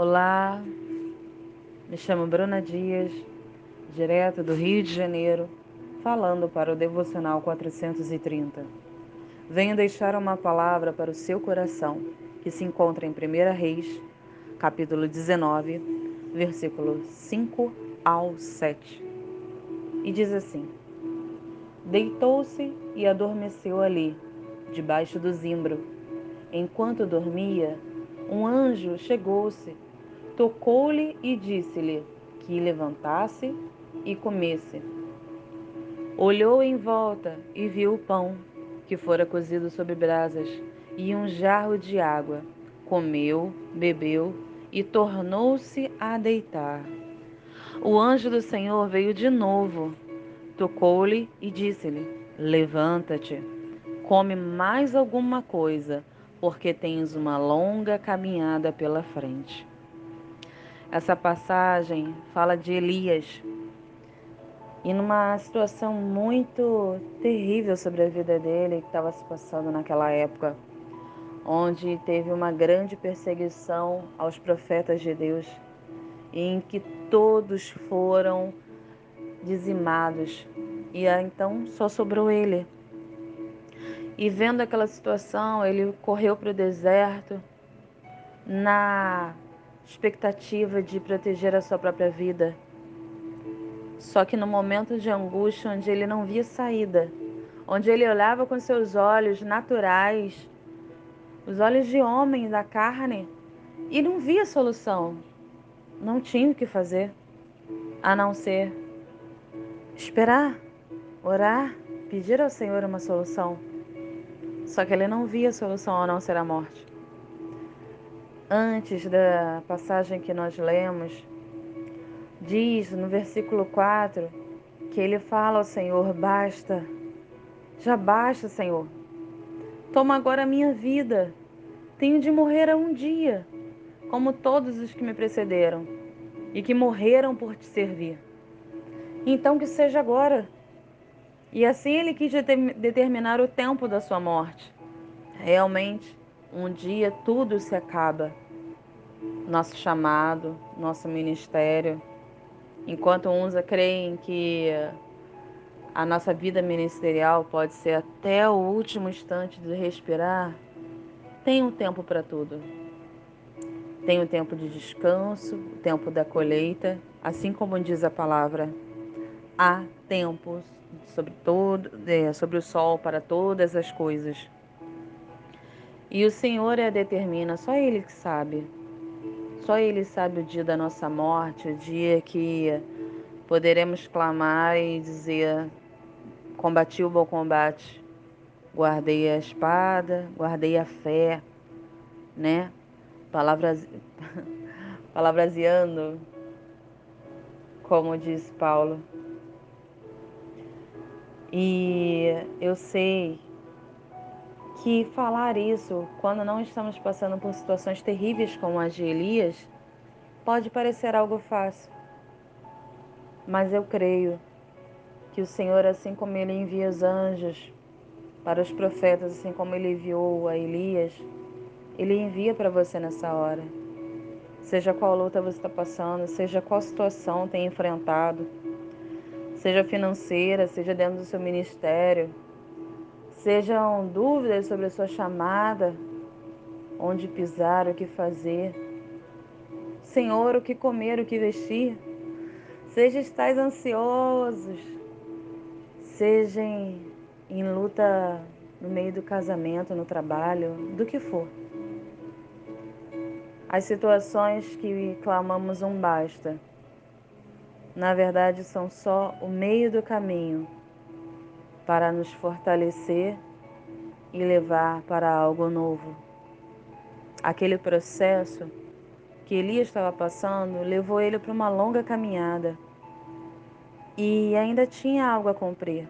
Olá, me chamo Bruna Dias, direto do Rio de Janeiro, falando para o Devocional 430. Venho deixar uma palavra para o seu coração, que se encontra em 1 Reis, capítulo 19, versículo 5 ao 7. E diz assim: Deitou-se e adormeceu ali, debaixo do zimbro. Enquanto dormia, um anjo chegou-se tocou-lhe e disse-lhe que levantasse e comesse. Olhou em volta e viu o pão, que fora cozido sobre brasas, e um jarro de água. Comeu, bebeu e tornou-se a deitar. O anjo do Senhor veio de novo, tocou-lhe e disse-lhe: Levanta-te, come mais alguma coisa, porque tens uma longa caminhada pela frente. Essa passagem fala de Elias e numa situação muito terrível sobre a vida dele que estava se passando naquela época, onde teve uma grande perseguição aos profetas de Deus, em que todos foram dizimados e então só sobrou ele. E vendo aquela situação, ele correu para o deserto na expectativa de proteger a sua própria vida. Só que no momento de angústia, onde ele não via saída, onde ele olhava com seus olhos naturais, os olhos de homem da carne, e não via solução, não tinha o que fazer a não ser esperar, orar, pedir ao Senhor uma solução. Só que ele não via solução a não ser a morte antes da passagem que nós lemos, diz no versículo 4 que ele fala ao Senhor: Basta, já basta, Senhor. Toma agora a minha vida. Tenho de morrer a um dia, como todos os que me precederam e que morreram por te servir. Então que seja agora. E assim ele quis determinar o tempo da sua morte. Realmente, um dia tudo se acaba. Nosso chamado, nosso ministério. Enquanto uns creem que a nossa vida ministerial pode ser até o último instante de respirar, tem um tempo para tudo. Tem o tempo de descanso, o tempo da colheita, assim como diz a palavra. Há tempos sobre todo, é, sobre o sol para todas as coisas. E o Senhor é determina, só Ele que sabe. Só Ele sabe o dia da nossa morte, o dia que poderemos clamar e dizer: Combati o bom combate, guardei a espada, guardei a fé, né? Palavras, palavraseando, como diz Paulo. E eu sei que falar isso quando não estamos passando por situações terríveis como as de Elias pode parecer algo fácil. Mas eu creio que o Senhor, assim como ele envia os anjos para os profetas, assim como ele enviou a Elias, ele envia para você nessa hora. Seja qual luta você está passando, seja qual situação tem enfrentado, seja financeira, seja dentro do seu ministério, Sejam dúvidas sobre a sua chamada, onde pisar, o que fazer. Senhor, o que comer, o que vestir. Sejam estáis ansiosos, sejam em luta no meio do casamento, no trabalho, do que for. As situações que clamamos um basta, na verdade são só o meio do caminho para nos fortalecer e levar para algo novo. Aquele processo que Elias estava passando levou ele para uma longa caminhada e ainda tinha algo a cumprir.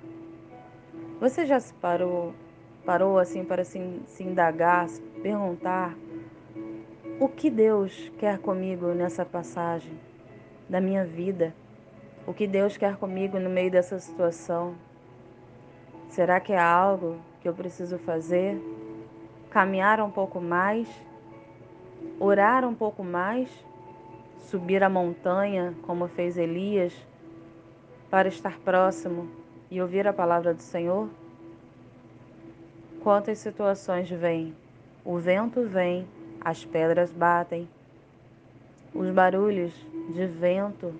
Você já se parou, parou assim para se, se indagar, se perguntar o que Deus quer comigo nessa passagem da minha vida? O que Deus quer comigo no meio dessa situação? Será que é algo que eu preciso fazer? Caminhar um pouco mais? Orar um pouco mais? subir a montanha, como fez Elias, para estar próximo e ouvir a palavra do Senhor? Quantas situações vêm? O vento vem, as pedras batem, os barulhos de vento.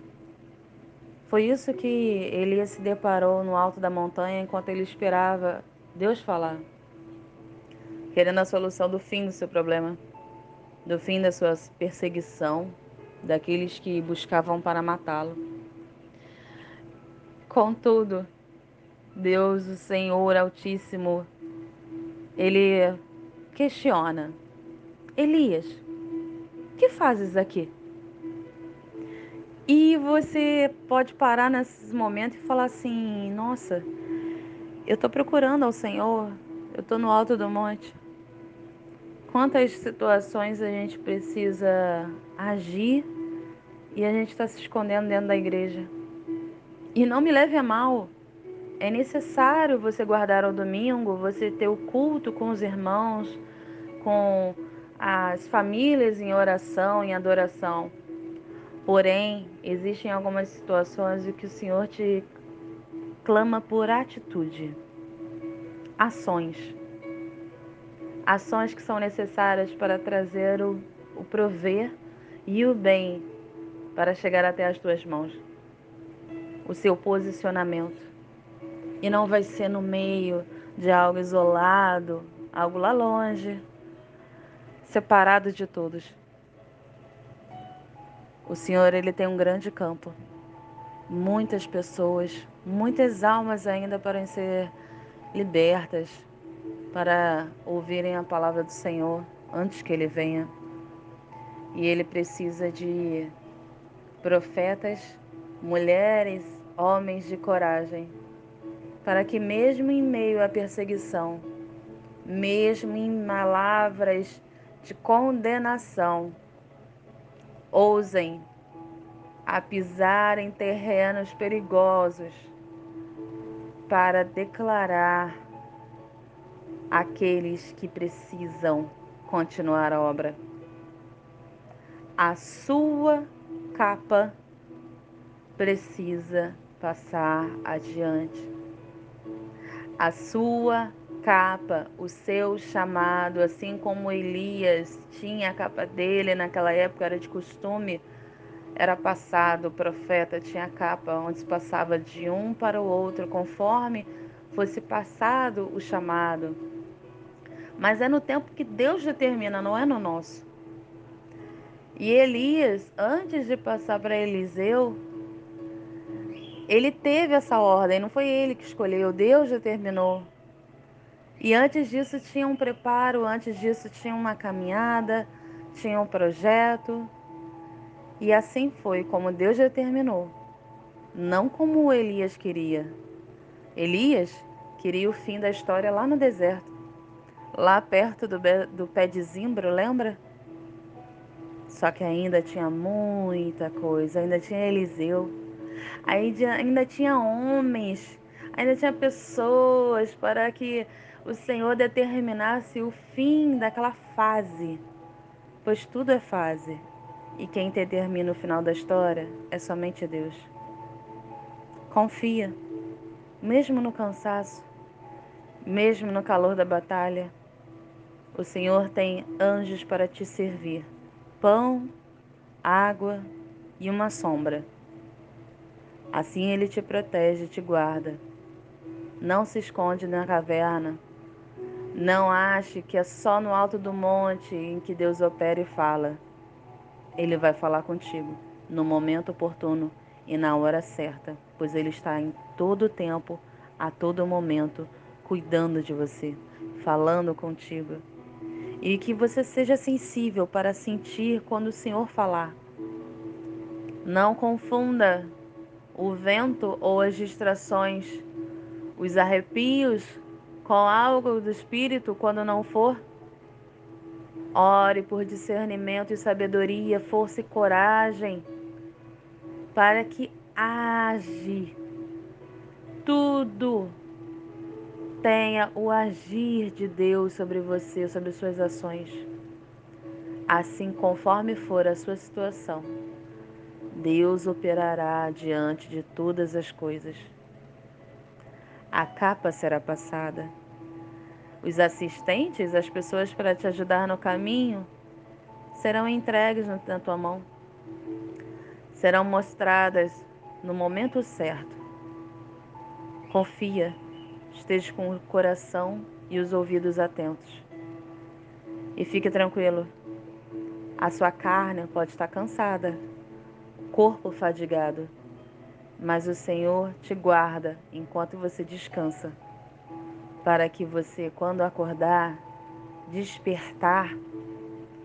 Foi isso que Elias se deparou no alto da montanha enquanto ele esperava Deus falar, querendo a solução do fim do seu problema, do fim da sua perseguição, daqueles que buscavam para matá-lo. Contudo, Deus, o Senhor Altíssimo, ele questiona: Elias, que fazes aqui? E você pode parar nesses momentos e falar assim: Nossa, eu estou procurando ao Senhor, eu estou no alto do monte. Quantas situações a gente precisa agir e a gente está se escondendo dentro da igreja? E não me leve a mal, é necessário você guardar o domingo, você ter o culto com os irmãos, com as famílias em oração, em adoração. Porém, existem algumas situações em que o Senhor te clama por atitude, ações. Ações que são necessárias para trazer o, o prover e o bem para chegar até as tuas mãos. O seu posicionamento. E não vai ser no meio de algo isolado, algo lá longe, separado de todos. O Senhor, ele tem um grande campo. Muitas pessoas, muitas almas ainda para ser libertas, para ouvirem a palavra do Senhor antes que ele venha. E ele precisa de profetas, mulheres, homens de coragem, para que mesmo em meio à perseguição, mesmo em palavras de condenação, ousem a pisar em terrenos perigosos para declarar aqueles que precisam continuar a obra. A sua capa precisa passar adiante. A sua capa, o seu chamado, assim como Elias tinha a capa dele naquela época, era de costume, era passado, o profeta tinha a capa onde se passava de um para o outro, conforme fosse passado o chamado. Mas é no tempo que Deus determina, não é no nosso. E Elias, antes de passar para Eliseu, ele teve essa ordem, não foi ele que escolheu, Deus determinou. E antes disso tinha um preparo, antes disso tinha uma caminhada, tinha um projeto. E assim foi como Deus determinou, não como Elias queria. Elias queria o fim da história lá no deserto, lá perto do, do pé de zimbro, lembra? Só que ainda tinha muita coisa, ainda tinha Eliseu, ainda tinha homens, ainda tinha pessoas para que o Senhor determinasse o fim daquela fase, pois tudo é fase, e quem determina o final da história é somente Deus. Confia, mesmo no cansaço, mesmo no calor da batalha, o Senhor tem anjos para te servir: pão, água e uma sombra. Assim ele te protege e te guarda. Não se esconde na caverna não ache que é só no alto do monte em que Deus opera e fala. Ele vai falar contigo no momento oportuno e na hora certa, pois Ele está em todo tempo, a todo momento, cuidando de você, falando contigo. E que você seja sensível para sentir quando o Senhor falar. Não confunda o vento ou as distrações, os arrepios com algo do Espírito quando não for? Ore por discernimento e sabedoria, força e coragem, para que age. Tudo tenha o agir de Deus sobre você, sobre suas ações. Assim, conforme for a sua situação, Deus operará diante de todas as coisas. A capa será passada. Os assistentes, as pessoas para te ajudar no caminho, serão entregues na tua mão. Serão mostradas no momento certo. Confia, esteja com o coração e os ouvidos atentos. E fique tranquilo. A sua carne pode estar cansada, corpo fadigado, mas o Senhor te guarda enquanto você descansa, para que você, quando acordar, despertar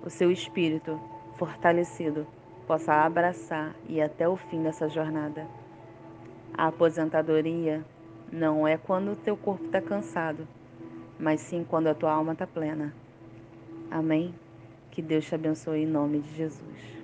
o seu espírito fortalecido, possa abraçar e até o fim dessa jornada. A aposentadoria não é quando o teu corpo está cansado, mas sim quando a tua alma está plena. Amém? Que Deus te abençoe em nome de Jesus.